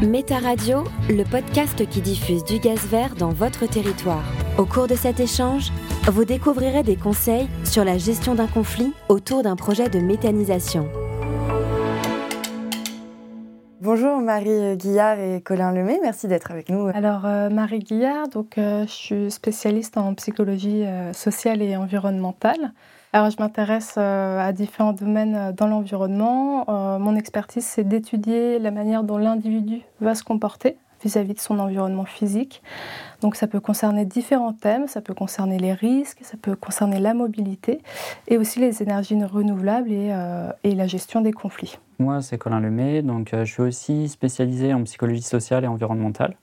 Méta Radio, le podcast qui diffuse du gaz vert dans votre territoire. Au cours de cet échange, vous découvrirez des conseils sur la gestion d'un conflit autour d'un projet de méthanisation. Bonjour Marie Guillard et Colin Lemay, merci d'être avec nous. Alors euh, Marie Guillard, donc, euh, je suis spécialiste en psychologie euh, sociale et environnementale. Alors, je m'intéresse euh, à différents domaines euh, dans l'environnement. Euh, mon expertise, c'est d'étudier la manière dont l'individu va se comporter vis-à-vis de son environnement physique. Donc ça peut concerner différents thèmes, ça peut concerner les risques, ça peut concerner la mobilité et aussi les énergies renouvelables et, la gestion des conflits. Moi, c'est Colin Lemay, donc je suis aussi spécialisé en psychologie sociale et environnementale.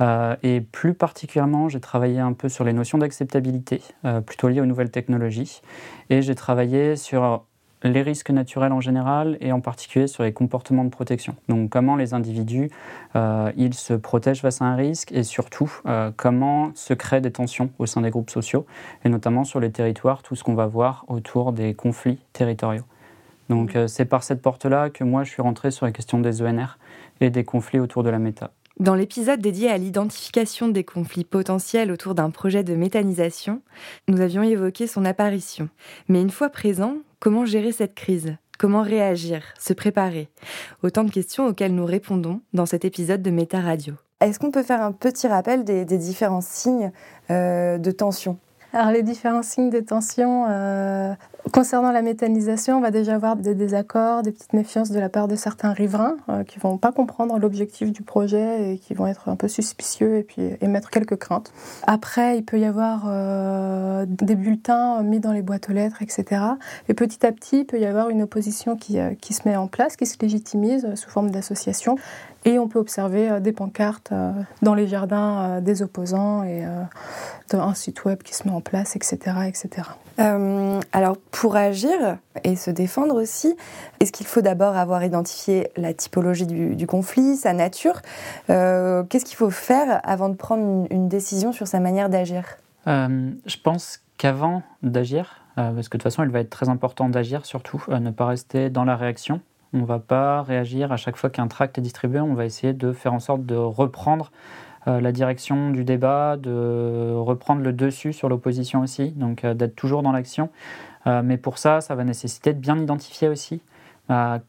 Euh, et plus particulièrement, j'ai travaillé un peu sur les notions d'acceptabilité, euh, plutôt liées aux nouvelles technologies. Et j'ai travaillé sur les risques naturels en général et en particulier sur les comportements de protection. Donc comment les individus euh, ils se protègent face à un risque et surtout comment se créent des tensions au sein des groupes sociaux et notamment sur les territoires, tout ce qu'on va voir autour des conflits territoriaux. Donc c'est par cette porte-là que moi je suis rentré sur la question des ENR et des conflits autour de la méta. Dans l'épisode dédié à l'identification des conflits potentiels autour d'un projet de méthanisation, nous avions évoqué son apparition. Mais une fois présent, comment gérer cette crise? Comment réagir Se préparer? Autant de questions auxquelles nous répondons dans cet épisode de Méta Radio. Est-ce qu'on peut faire un petit rappel des, différents signes euh, de tension? Alors les différents signes de tension euh, concernant la méthanisation, on va déjà avoir des désaccords, des petites méfiances de la part de certains riverains euh, qui vont pas comprendre l'objectif du projet et qui vont être un peu suspicieux et puis émettre quelques craintes. Après, il peut y avoir euh, des bulletins mis dans les boîtes aux lettres, etc. Et petit à petit, il peut y avoir une opposition qui, qui se met en place, qui se légitimise sous forme d'association. Et on peut observer euh, des pancartes euh, dans les jardins euh, des opposants et un site web qui se met en place, etc. etc. alors pour agir et se défendre aussi, est-ce qu'il faut d'abord avoir identifié la typologie du, conflit, sa nature Qu'est-ce qu'il faut faire avant de prendre une, décision sur sa manière d'agir? Je pense qu'avant d'agir, parce que de toute façon il va être très important d'agir surtout, ne pas rester dans la réaction, on ne va pas réagir à chaque fois qu'un tract est distribué. On va essayer de faire en sorte de reprendre euh, la direction du débat, de reprendre le dessus sur l'opposition aussi, donc euh, d'être toujours dans l'action. Euh, mais pour ça, ça va nécessiter de bien identifier aussi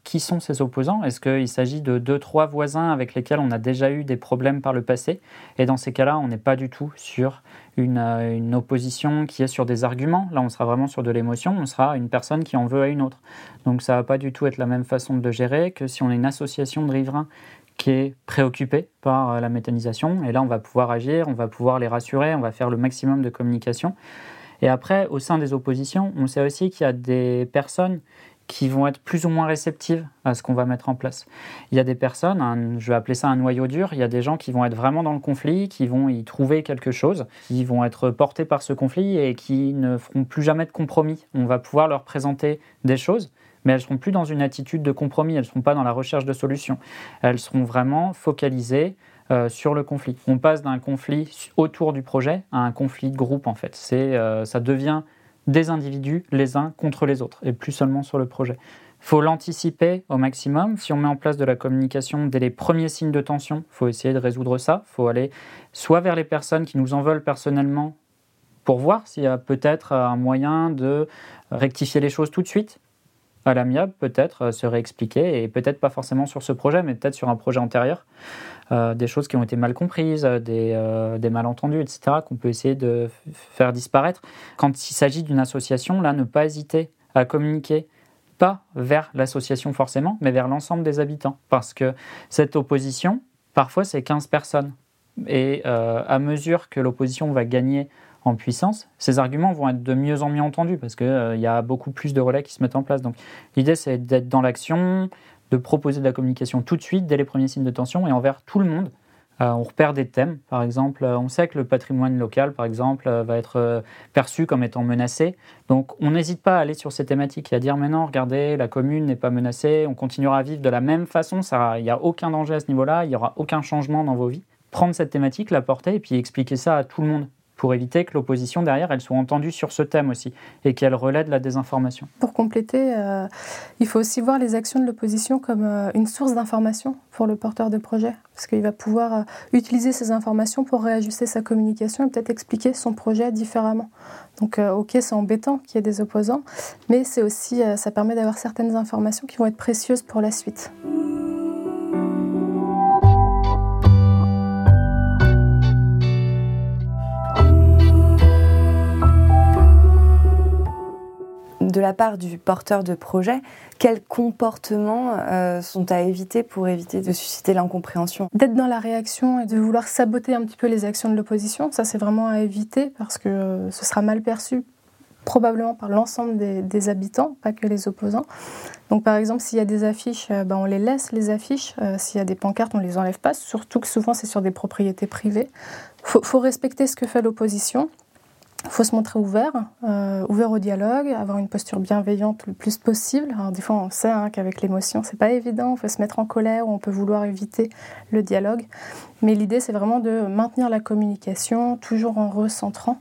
qui sont ces opposants Est-ce qu'il s'agit de deux, trois voisins avec lesquels on a déjà eu des problèmes par le passé? Et dans ces cas-là, on n'est pas du tout sur une, une, opposition qui est sur des arguments. Là, on sera vraiment sur de l'émotion. On sera une personne qui en veut à une autre. Donc ça va pas du tout être la même façon de le gérer que si on est une association de riverains qui est préoccupée par euh, la méthanisation. Et là, on va pouvoir agir, on va pouvoir les rassurer, on va faire le maximum de communication. Et après, au sein des oppositions, on sait aussi qu'il y a des personnes qui vont être plus ou moins réceptives à ce qu'on va mettre en place. Il y a des personnes, je vais appeler ça un noyau dur, il y a des gens qui vont être vraiment dans le conflit, qui vont y trouver quelque chose, qui vont être portés par ce conflit et qui ne feront plus jamais de compromis. On va pouvoir leur présenter des choses, mais elles seront plus dans une attitude de compromis, elles ne seront pas dans la recherche de solutions. Elles seront vraiment focalisées euh, sur le conflit. On passe d'un conflit autour du projet à un conflit de groupe en fait. Euh, ça devient des individus les uns contre les autres et plus seulement sur le projet. Il faut l'anticiper au maximum. Si on met en place de la communication dès les premiers signes de tension, il faut essayer de résoudre ça. Il faut aller soit vers les personnes qui nous en veulent personnellement pour voir s'il y a peut-être un moyen de rectifier les choses tout de suite, à l'amiable, peut-être euh, se réexpliquer, et peut-être pas forcément sur ce projet, mais peut-être sur un projet antérieur. Euh, des choses qui ont été mal comprises, euh, des, malentendus, etc., qu'on peut essayer de faire disparaître. Quand il s'agit d'une association, là, ne pas hésiter à communiquer, pas vers l'association forcément, mais vers l'ensemble des habitants. Parce que cette opposition, parfois, c'est 15 personnes. Et à mesure que l'opposition va gagner en puissance, ces arguments vont être de mieux en mieux entendus parce qu'il euh, y a beaucoup plus de relais qui se mettent en place. Donc l'idée, c'est d'être dans l'action, de proposer de la communication tout de suite, dès les premiers signes de tension et envers tout le monde, Euh, on repère des thèmes, par exemple, euh, on sait que le patrimoine local, par exemple, va être perçu comme étant menacé. Donc on n'hésite pas à aller sur ces thématiques et à dire mais non, regardez, la commune n'est pas menacée, on continuera à vivre de la même façon, il n'y a aucun danger à ce niveau-là, il n'y aura aucun changement dans vos vies. Prendre cette thématique, la porter et puis expliquer ça à tout le monde pour éviter que l'opposition derrière, elle soit entendue sur ce thème aussi et qu'elle relaie de la désinformation. Pour compléter, euh, il faut aussi voir les actions de l'opposition comme euh, une source d'information pour le porteur de projet, parce qu'il va pouvoir euh, utiliser ces informations pour réajuster sa communication et peut-être expliquer son projet différemment. Donc, ok, c'est embêtant qu'il y ait des opposants, mais c'est aussi, ça permet d'avoir certaines informations qui vont être précieuses pour la suite. De la part du porteur de projet, quels comportements euh, sont à éviter pour éviter de susciter l'incompréhension D'être dans la réaction et de vouloir saboter un petit peu les actions de l'opposition, ça c'est vraiment à éviter parce que euh, ce sera mal perçu probablement par l'ensemble des, habitants, pas que les opposants. Donc par exemple, s'il y a des affiches, euh, ben, on les laisse les affiches. s'il y a des pancartes, on les enlève pas. Surtout que souvent c'est sur des propriétés privées. Il faut, respecter ce que fait l'opposition. Il faut se montrer ouvert, euh, ouvert au dialogue, avoir une posture bienveillante le plus possible. Alors, des fois, on sait hein, qu'avec l'émotion, c'est pas évident. On peut se mettre en colère on peut vouloir éviter le dialogue. Mais l'idée, c'est vraiment de maintenir la communication, toujours en recentrant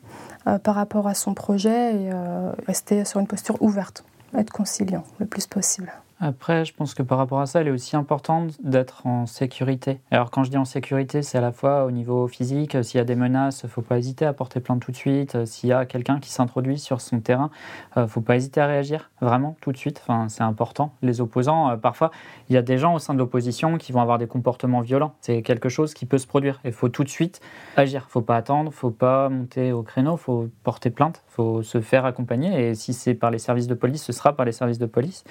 euh, par rapport à son projet et euh, rester sur une posture ouverte, être conciliant le plus possible. Après, je pense que par rapport à ça, il est aussi important d'être en sécurité. Alors, quand je dis en sécurité, c'est à la fois au niveau physique, s'il y a des menaces, faut pas hésiter à porter plainte tout de suite. S'il y a quelqu'un qui s'introduit sur son terrain, euh, faut pas hésiter à réagir, vraiment, tout de suite. Enfin, c'est important. Les opposants, euh, parfois, il y a des gens au sein de l'opposition qui vont avoir des comportements violents. C'est quelque chose qui peut se produire. Il faut tout de suite agir. Faut pas attendre, faut pas monter au créneau, faut porter plainte, faut se faire accompagner. Et si c'est par les services de police, ce sera par les services de police.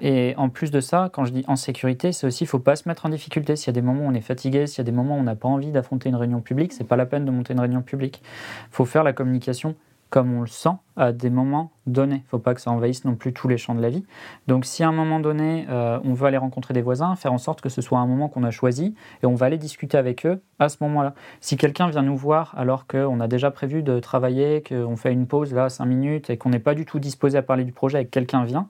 Et et en plus de ça, quand je dis en sécurité, c'est aussi, il ne faut pas se mettre en difficulté. S'il y a des moments où on est fatigué, s'il y a des moments où on n'a pas envie d'affronter une réunion publique, c'est pas la peine de monter une réunion publique. Il faut faire la communication comme on le sent à des moments donnés. Il ne faut pas que ça envahisse non plus tous les champs de la vie. Donc si à un moment donné, euh, on veut aller rencontrer des voisins, faire en sorte que ce soit un moment qu'on a choisi et on va aller discuter avec eux à ce moment-là. Si quelqu'un vient nous voir alors qu'on a déjà prévu de travailler, qu'on fait une pause là, 5 minutes et qu'on n'est pas du tout disposé à parler du projet et que quelqu'un vient,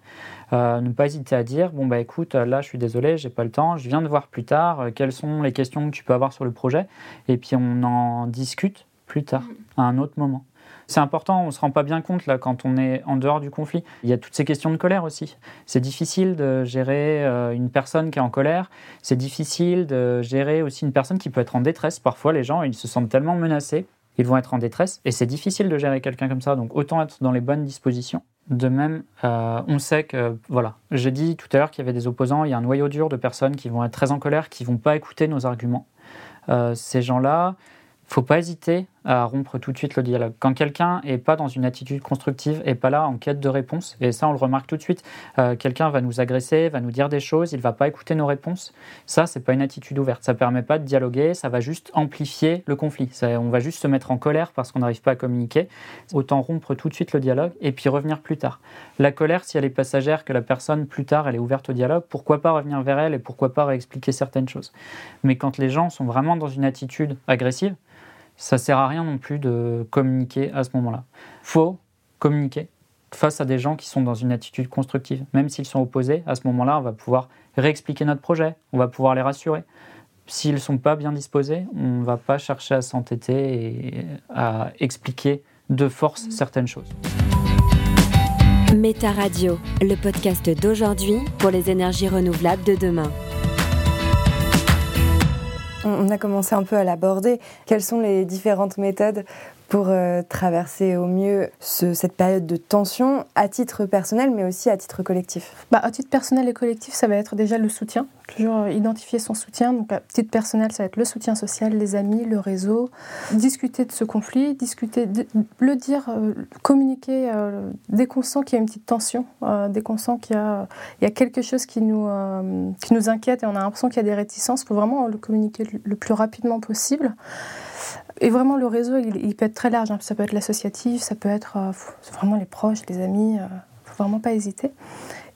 euh, ne pas hésiter à dire, bon bah écoute, là je suis désolé, j'ai pas le temps, je viens de voir plus tard, euh, quelles sont les questions que tu peux avoir sur le projet et puis on en discute plus tard, à un autre moment. C'est important, on ne se rend pas bien compte là quand on est en dehors du conflit. Il y a toutes ces questions de colère aussi. C'est difficile de gérer euh, une personne qui est en colère. C'est difficile de gérer aussi une personne qui peut être en détresse. Parfois, les gens, ils se sentent tellement menacés, ils vont être en détresse. Et c'est difficile de gérer quelqu'un comme ça. Donc autant être dans les bonnes dispositions. De même, euh, on sait que, voilà, j'ai dit tout à l'heure qu'il y avait des opposants, il y a un noyau dur de personnes qui vont être très en colère, qui vont pas écouter nos arguments. Euh, ces gens-là, faut pas hésiter à rompre tout de suite le dialogue. Quand quelqu'un est pas dans une attitude constructive, et pas là en quête de réponse, et ça on le remarque tout de suite, euh, quelqu'un va nous agresser, va nous dire des choses, il va pas écouter nos réponses. Ça c'est pas une attitude ouverte. Ça permet pas de dialoguer, ça va juste amplifier le conflit. on va juste se mettre en colère parce qu'on n'arrive pas à communiquer. Autant rompre tout de suite le dialogue et puis revenir plus tard. La colère, si elle est passagère, que la personne plus tard elle est ouverte au dialogue, pourquoi pas revenir vers elle et pourquoi pas réexpliquer certaines choses? Mais quand les gens sont vraiment dans une attitude agressive, ça sert à rien non plus de communiquer à ce moment-là. Faut communiquer face à des gens qui sont dans une attitude constructive. Même s'ils sont opposés, à ce moment-là, on va pouvoir réexpliquer notre projet, on va pouvoir les rassurer. S'ils ne sont pas bien disposés, on ne va pas chercher à s'entêter et à expliquer de force mmh. certaines choses. Méta Radio, le podcast d'aujourd'hui pour les énergies renouvelables de demain. On a commencé un peu à l'aborder. Quelles sont les différentes méthodes pour euh, traverser au mieux cette période de tension à titre personnel, mais aussi à titre collectif bah, À titre personnel et collectif, ça va être déjà le soutien. Toujours euh, identifier son soutien. Donc, à titre personnel, ça va être le soutien social, les amis, le réseau. Discuter de ce conflit, discuter, le dire, euh, communiquer dès qu'on sent qu'il y a une petite tension, dès qu'on sent qu'il y a quelque chose qui nous, qui nous inquiète et on a l'impression qu'il y a des réticences, il faut vraiment le communiquer le plus rapidement possible. Et vraiment, le réseau, il, peut être très large. Hein. Ça peut être l'associatif, ça peut être euh, vraiment les proches, les amis. Vraiment pas hésiter.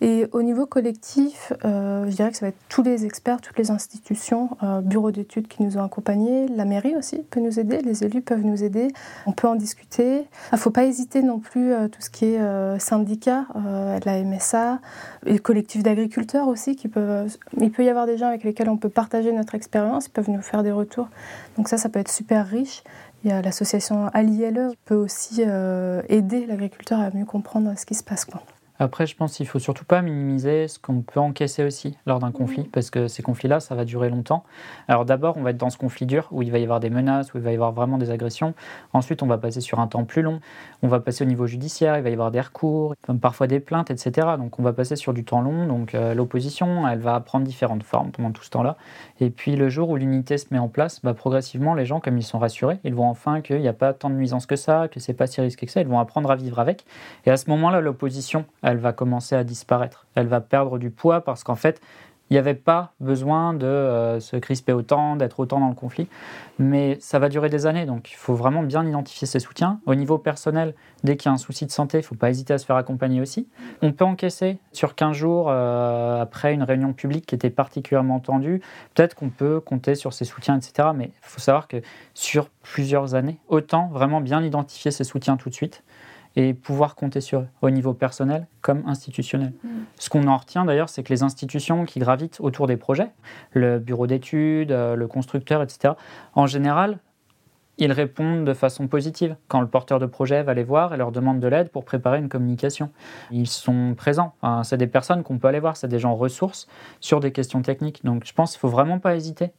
Et au niveau collectif, euh, je dirais que ça va être tous les experts, toutes les institutions, euh, bureaux d'études qui nous ont accompagnés, la mairie aussi peut nous aider, les élus peuvent nous aider, on peut en discuter. Il ne faut pas hésiter non plus euh, tout ce qui est syndicat, la MSA, les collectifs d'agriculteurs aussi, qui peuvent, il peut y avoir des gens avec lesquels on peut partager notre expérience, ils peuvent nous faire des retours. Donc ça, ça peut être super riche. Il y a l'association Aliele qui peut aussi aider l'agriculteur à mieux comprendre ce qui se passe. Après, je pense qu'il faut surtout pas minimiser ce qu'on peut encaisser aussi lors d'un conflit, mhm. parce que ces conflits-là, ça va durer longtemps. Alors d'abord, on va être dans ce conflit dur, où il va y avoir des menaces, où il va y avoir vraiment des agressions. Ensuite, on va passer sur un temps plus long. On va passer au niveau judiciaire, il va y avoir des recours, parfois des plaintes, etc. Donc on va passer sur du temps long. Donc euh, l'opposition, elle va prendre différentes formes pendant tout ce temps-là. Et puis le jour où l'unité se met en place, bah, progressivement, les gens, comme ils sont rassurés, ils vont enfin qu'il n'y a pas tant de nuisances que ça, que c'est pas si risqué que ça, ils vont apprendre à vivre avec. Et à ce moment-là, l'opposition, elle va commencer à disparaître. Elle va perdre du poids parce qu'en fait, il n'y avait pas besoin de euh, se crisper autant, d'être autant dans le conflit. Mais ça va durer des années, donc il faut vraiment bien identifier ses soutiens. Au niveau personnel, dès qu'il y a un souci de santé, il ne faut pas hésiter à se faire accompagner aussi. On peut encaisser sur 15 jours euh, après une réunion publique qui était particulièrement tendue. Peut-être qu'on peut compter sur ses soutiens, etc. Mais il faut savoir que sur plusieurs années, autant vraiment bien identifier ses soutiens tout de suite et pouvoir compter sur eux, au niveau personnel comme institutionnel. Mm. Ce qu'on en retient d'ailleurs, c'est que les institutions qui gravitent autour des projets, le bureau d'études, euh, le constructeur, etc., en général, ils répondent de façon positive. Quand le porteur de projet va les voir et leur demande de l'aide pour préparer une communication, ils sont présents. c'est des personnes qu'on peut aller voir, c'est des gens ressources sur des questions techniques. Donc je pense qu'il ne faut vraiment pas hésiter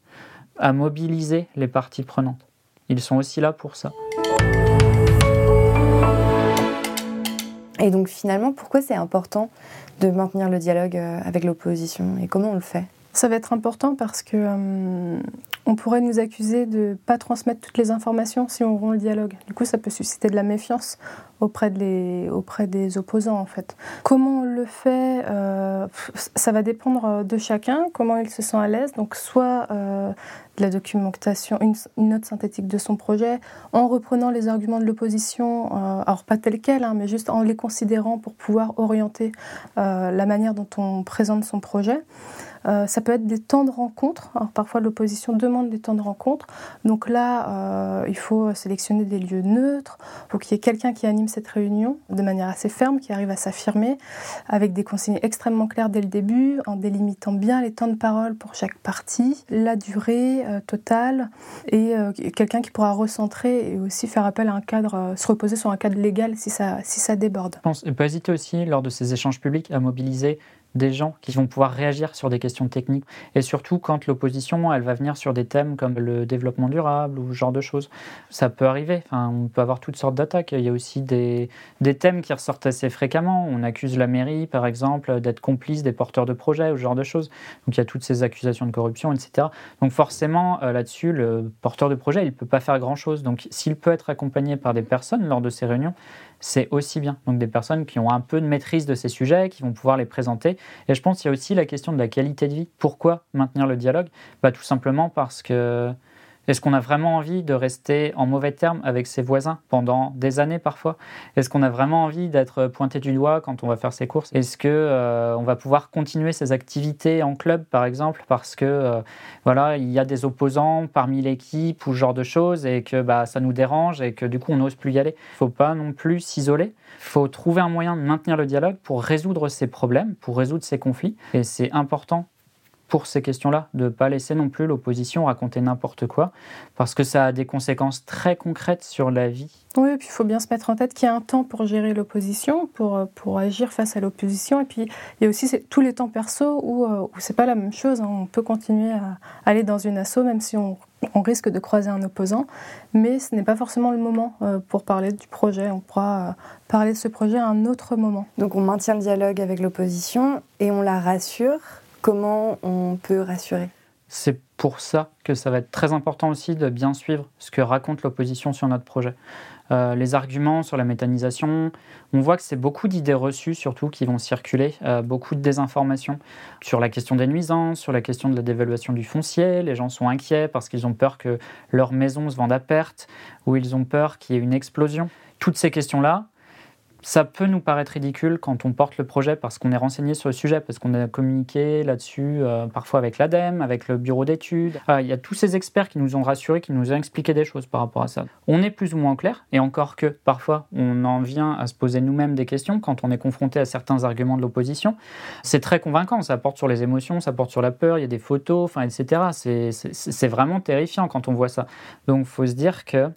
à mobiliser les parties prenantes. Ils sont aussi là pour ça. Et donc finalement, pourquoi c'est important de maintenir le dialogue euh, avec l'opposition et comment on le fait? Ça va être important parce que euh, on pourrait nous accuser de ne pas transmettre toutes les informations si on rompt le dialogue. Du coup, ça peut susciter de la méfiance auprès, de auprès des opposants, en fait. Comment on le fait euh, Ça va dépendre de chacun, comment il se sent à l'aise. Donc, soit de la documentation, une, note synthétique de son projet, en reprenant les arguments de l'opposition, alors pas tel quel, hein, mais juste en les considérant pour pouvoir orienter la manière dont on présente son projet. Euh, ça peut être des temps de rencontre. Alors, parfois, l'opposition demande des temps de rencontre. Donc là, euh, il faut sélectionner des lieux neutres. Il faut qu'il y ait quelqu'un qui anime cette réunion de manière assez ferme, qui arrive à s'affirmer, avec des consignes extrêmement claires dès le début, en délimitant bien les temps de parole pour chaque partie, la durée euh, totale, et quelqu'un qui pourra recentrer et aussi faire appel à un cadre, se reposer sur un cadre légal si ça, déborde. Je pense, pas hésiter aussi, lors de ces échanges publics, à mobiliser des gens qui vont pouvoir réagir sur des questions techniques. Et surtout quand l'opposition, elle va venir sur des thèmes comme le développement durable ou ce genre de choses. Ça peut arriver. Enfin, on peut avoir toutes sortes d'attaques. Il y a aussi des, des thèmes qui ressortent assez fréquemment. On accuse la mairie, par exemple, d'être complice des porteurs de projets ou ce genre de choses. Donc il y a toutes ces accusations de corruption, etc. Donc forcément, euh, là-dessus, le porteur de projet, il ne peut pas faire grand-chose. Donc s'il peut être accompagné par des personnes lors de ces réunions, c'est aussi bien. Donc des personnes qui ont un peu de maîtrise de ces sujets, qui vont pouvoir les présenter. Et je pense qu'il y a aussi la question de la qualité de vie. Pourquoi maintenir le dialogue? Bah, Tout simplement parce que est-ce qu'on a vraiment envie de rester en mauvais termes avec ses voisins pendant des années parfois? Est-ce qu'on a vraiment envie d'être pointé du doigt quand on va faire ses courses? Est-ce que euh, on va pouvoir continuer ses activités en club par exemple parce que euh, voilà il y a des opposants parmi l'équipe ou ce genre de choses et que bah, ça nous dérange et que du coup on n'ose plus y aller? Il Faut pas non plus s'isoler. Il faut trouver un moyen de maintenir le dialogue pour résoudre ces problèmes, pour résoudre ces conflits. Et c'est important pour ces questions-là, de ne pas laisser non plus l'opposition raconter n'importe quoi, parce que ça a des conséquences très concrètes sur la vie. Oui, et puis il faut bien se mettre en tête qu'il y a un temps pour gérer l'opposition, pour, euh, pour agir face à l'opposition, et puis il y a aussi tous les temps perso où, euh, où c'est pas la même chose, hein. on peut continuer à aller dans une asso même si on, on risque de croiser un opposant, mais ce n'est pas forcément le moment euh, pour parler du projet, on pourra parler de ce projet à un autre moment. Donc on maintient le dialogue avec l'opposition et on la rassure Comment on peut rassurer? C'est pour ça que ça va être très important aussi de bien suivre ce que raconte l'opposition sur notre projet. Euh, les arguments sur la méthanisation, on voit que c'est beaucoup d'idées reçues surtout qui vont circuler, euh, beaucoup de désinformation sur la question des nuisances, sur la question de la dévaluation du foncier. Les gens sont inquiets parce qu'ils ont peur que leur maison se vende à perte ou ils ont peur qu'il y ait une explosion. Toutes ces questions-là, ça peut nous paraître ridicule quand on porte le projet parce qu'on est renseigné sur le sujet, parce qu'on a communiqué là-dessus euh, parfois avec l'ADEME, avec le bureau d'études. Il y a tous ces experts qui nous ont rassurés, qui nous ont expliqué des choses par rapport à ça. On est plus ou moins clair, et encore que parfois on en vient à se poser nous-mêmes des questions quand on est confronté à certains arguments de l'opposition. C'est très convaincant, ça porte sur les émotions, ça porte sur la peur, il y a des photos, enfin, etc. C'est vraiment terrifiant quand on voit ça. Donc il faut se dire que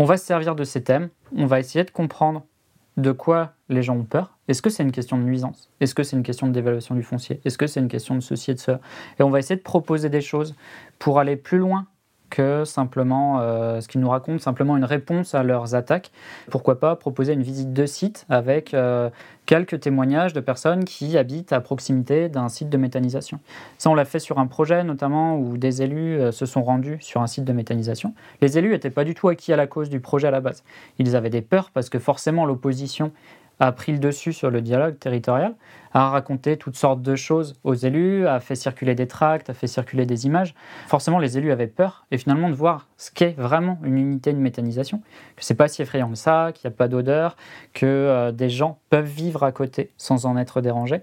on va se servir de ces thèmes, on va essayer de comprendre de quoi les gens ont peur. Est-ce que c'est une question de nuisance? Est-ce que c'est une question de dévaluation du foncier? Est-ce que c'est une question de ceci et de cela? Et on va essayer de proposer des choses pour aller plus loin que simplement euh, ce qu'ils nous racontent, simplement une réponse à leurs attaques. Pourquoi pas proposer une visite de site avec euh, quelques témoignages de personnes qui habitent à proximité d'un site de méthanisation. Ça, on l'a fait sur un projet notamment où des élus euh, se sont rendus sur un site de méthanisation. Les élus n'étaient pas du tout acquis à la cause du projet à la base. Ils avaient des peurs parce que forcément l'opposition a pris le dessus sur le dialogue territorial, a raconté toutes sortes de choses aux élus, a fait circuler des tracts, a fait circuler des images. Forcément, les élus avaient peur, et finalement de voir ce qu'est vraiment une unité de méthanisation, que c'est pas si effrayant que ça, qu'il n'y a pas d'odeur, que euh, des gens peuvent vivre à côté sans en être dérangés.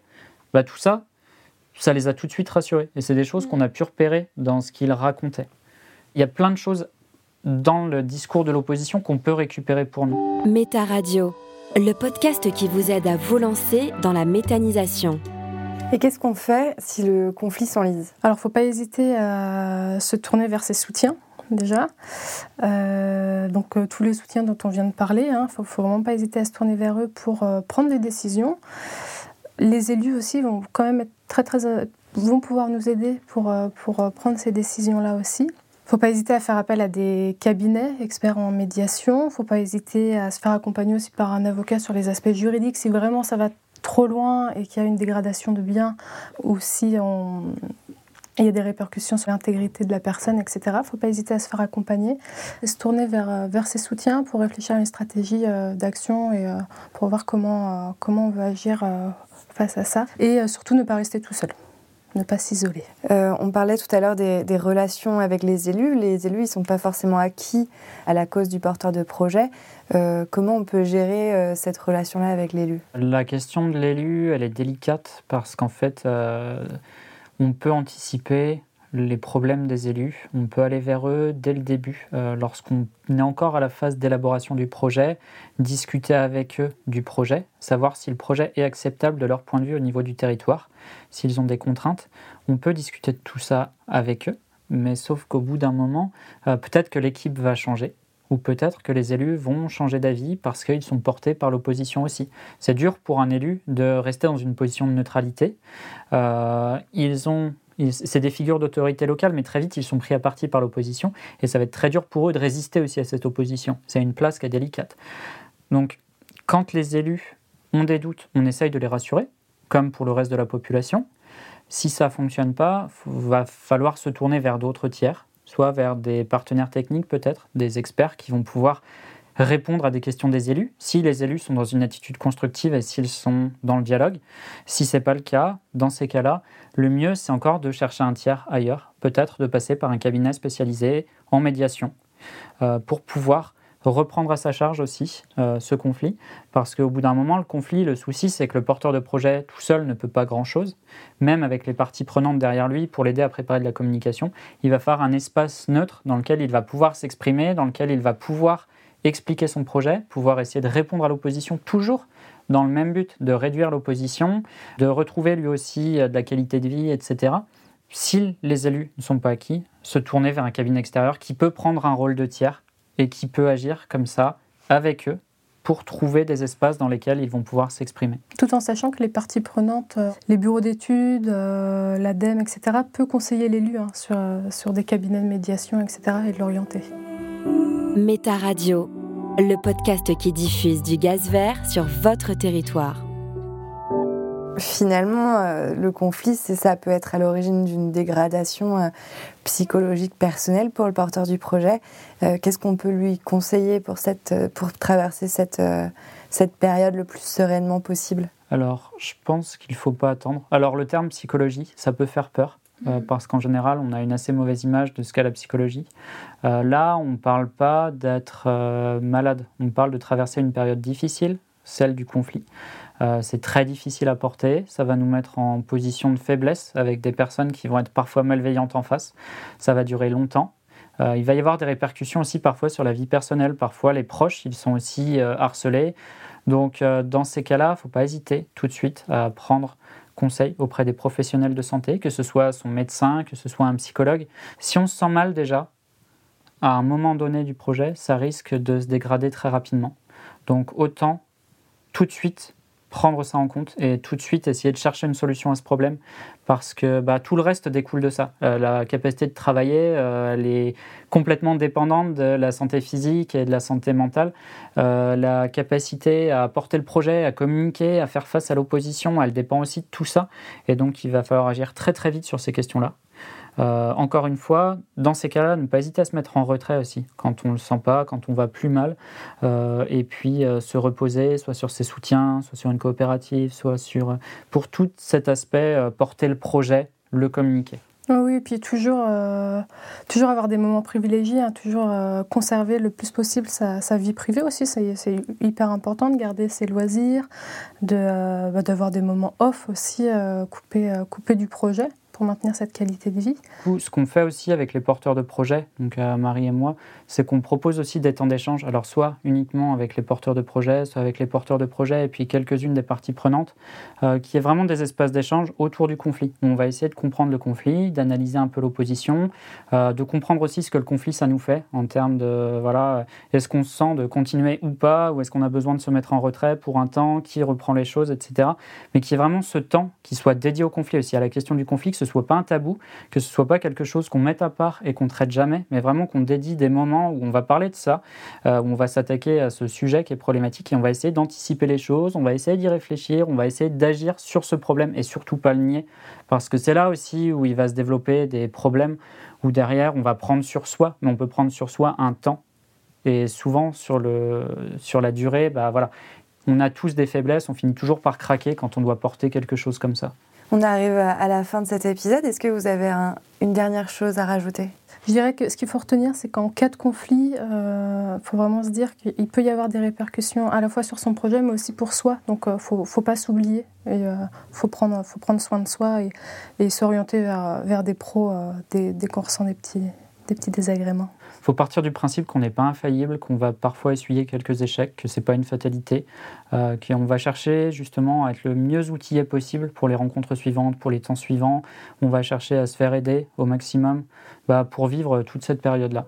Bah, tout ça, ça les a tout de suite rassurés, et c'est des choses qu'on a pu repérer dans ce qu'ils racontaient. Il y a plein de choses dans le discours de l'opposition qu'on peut récupérer pour nous. Méta Radio le podcast qui vous aide à vous lancer dans la méthanisation. Et qu'est-ce qu'on fait si le conflit s'enlise? Alors, il ne faut pas hésiter à se tourner vers ses soutiens déjà. Euh, donc euh, tous les soutiens dont on vient de parler, il hein, ne faut, vraiment pas hésiter à se tourner vers eux pour euh, prendre des décisions. Les élus aussi vont quand même être très très vont pouvoir nous aider pour, pour prendre ces décisions là aussi. Il ne faut pas hésiter à faire appel à des cabinets experts en médiation. Il ne faut pas hésiter à se faire accompagner aussi par un avocat sur les aspects juridiques si vraiment ça va trop loin et qu'il y a une dégradation de biens ou si il y a des répercussions sur l'intégrité de la personne, etc. Il ne faut pas hésiter à se faire accompagner et se tourner vers, vers ses soutiens pour réfléchir à une stratégie euh, d'action et euh, pour voir comment, euh, comment on veut agir face à ça. Et surtout ne pas rester tout seul ne pas s'isoler. Euh, on parlait tout à l'heure des, relations avec les élus. Les élus, ils ne sont pas forcément acquis à la cause du porteur de projet. Euh, comment on peut gérer euh, cette relation-là avec l'élu? La question de l'élu, elle est délicate parce qu'en fait, on peut anticiper les problèmes des élus. On peut aller vers eux dès le début, euh, lorsqu'on est encore à la phase d'élaboration du projet, discuter avec eux du projet, savoir si le projet est acceptable de leur point de vue au niveau du territoire, s'ils ont des contraintes. On peut discuter de tout ça avec eux, mais sauf qu'au bout d'un moment, euh, peut-être que l'équipe va changer. Ou peut-être que les élus vont changer d'avis parce qu'ils sont portés par l'opposition aussi. C'est dur pour un élu de rester dans une position de neutralité. Euh, ils ont c'est des figures d'autorité locale, mais très vite, ils sont pris à partie par l'opposition, et ça va être très dur pour eux de résister aussi à cette opposition. C'est une place qui est délicate. Donc, quand les élus ont des doutes, on essaye de les rassurer, comme pour le reste de la population. Si ça ne fonctionne pas, il va falloir se tourner vers d'autres tiers, soit vers des partenaires techniques peut-être, des experts qui vont pouvoir répondre à des questions des élus, si les élus sont dans une attitude constructive et s'ils sont dans le dialogue. Si ce n'est pas le cas, dans ces cas-là, le mieux, c'est encore de chercher un tiers ailleurs, peut-être de passer par un cabinet spécialisé en médiation, euh, pour pouvoir reprendre à sa charge aussi euh, ce conflit, parce qu'au bout d'un moment, le conflit, le souci, c'est que le porteur de projet tout seul ne peut pas grand-chose, même avec les parties prenantes derrière lui pour l'aider à préparer de la communication, il va faire un espace neutre dans lequel il va pouvoir s'exprimer, dans lequel il va pouvoir expliquer son projet, pouvoir essayer de répondre à l'opposition toujours dans le même but de réduire l'opposition, de retrouver lui aussi euh, de la qualité de vie, etc. Si les élus ne sont pas acquis, se tourner vers un cabinet extérieur qui peut prendre un rôle de tiers et qui peut agir comme ça avec eux pour trouver des espaces dans lesquels ils vont pouvoir s'exprimer. Tout en sachant que les parties prenantes, euh, les bureaux d'études, euh, l'ADEME, etc., peut conseiller l'élu hein, sur, sur des cabinets de médiation, etc., et de l'orienter. Méta Radio, le podcast qui diffuse du gaz vert sur votre territoire. Finalement, euh, le conflit, c'est ça peut être à l'origine d'une dégradation euh, psychologique personnelle pour le porteur du projet. Euh, qu'est-ce qu'on peut lui conseiller pour, cette, pour traverser cette, cette période le plus sereinement possible? Alors, je pense qu'il ne faut pas attendre. Alors, le terme psychologie, ça peut faire peur. Euh, mhm. parce qu'en général, on a une assez mauvaise image de ce qu'est la psychologie. Euh, là, on ne parle pas d'être euh, malade, on parle de traverser une période difficile, celle du conflit. C'est très difficile à porter, ça va nous mettre en position de faiblesse avec des personnes qui vont être parfois malveillantes en face. Ça va durer longtemps. Il va y avoir des répercussions aussi parfois sur la vie personnelle. Parfois, les proches, ils sont aussi harcelés. Donc, dans ces cas-là, il ne faut pas hésiter tout de suite à prendre conseil auprès des professionnels de santé, que ce soit son médecin, que ce soit un psychologue. Si on se sent mal déjà, à un moment donné du projet, ça risque de se dégrader très rapidement. Donc, autant tout de suite prendre ça en compte et tout de suite essayer de chercher une solution à ce problème parce que bah, tout le reste découle de ça. Euh, la capacité de travailler, euh, elle est complètement dépendante de la santé physique et de la santé mentale. Euh, la capacité à porter le projet, à communiquer, à faire face à l'opposition, elle dépend aussi de tout ça. Et donc il va falloir agir très très vite sur ces questions-là. Euh, encore une fois, dans ces cas-là, ne pas hésiter à se mettre en retrait aussi, quand on ne le sent pas, quand on va plus mal, euh, et puis euh, se reposer, soit sur ses soutiens, soit sur une coopérative, soit sur, pour tout cet aspect, porter le projet, le communiquer. oui, et puis toujours, toujours avoir des moments privilégiés, hein, toujours conserver le plus possible sa, vie privée aussi. C'est hyper important de garder ses loisirs, bah, d'avoir des moments off aussi, coupés, coupés du projet pour maintenir cette qualité de vie. Ce qu'on fait aussi avec les porteurs de projets, donc euh, Marie et moi, c'est qu'on propose aussi des temps d'échange. Alors soit uniquement avec les porteurs de projets, soit avec les porteurs de projets et puis quelques-unes des parties prenantes, euh, qui est vraiment des espaces d'échange autour du conflit. On va essayer de comprendre le conflit, d'analyser un peu l'opposition, euh, de comprendre aussi ce que le conflit ça nous fait en termes de voilà, est-ce qu'on se sent de continuer ou pas, ou est-ce qu'on a besoin de se mettre en retrait pour un temps, qui reprend les choses, etc. Mais qui est vraiment ce temps qui soit dédié au conflit aussi, à la question du conflit, ce soit pas un tabou, que ce soit pas quelque chose qu'on mette à part et qu'on traite jamais, mais vraiment qu'on dédie des moments où on va parler de ça, euh, où on va s'attaquer à ce sujet qui est problématique et on va essayer d'anticiper les choses, on va essayer d'y réfléchir, on va essayer d'agir sur ce problème et surtout pas le nier, parce que c'est là aussi où il va se développer des problèmes où derrière on va prendre sur soi, mais on peut prendre sur soi un temps. Et souvent sur, le, sur la durée, bah voilà, on a tous des faiblesses, on finit toujours par craquer quand on doit porter quelque chose comme ça. On arrive à la fin de cet épisode. Est-ce que vous avez une dernière chose à rajouter? Je dirais que ce qu'il faut retenir, c'est qu'en cas de conflit, il euh, faut vraiment se dire qu'il peut y avoir des répercussions à la fois sur son projet, mais aussi pour soi. Donc, il euh, ne faut, pas s'oublier. Il euh, faut, prendre, faut prendre soin de soi et, s'orienter vers, des pros dès qu'on ressent des petits, des petits désagréments faut partir du principe qu'on n'est pas infaillible, qu'on va parfois essuyer quelques échecs, que c'est pas une fatalité, euh, qu'on va chercher justement à être le mieux outillé possible pour les rencontres suivantes, pour les temps suivants. On va chercher à se faire aider au maximum bah, pour vivre toute cette période-là.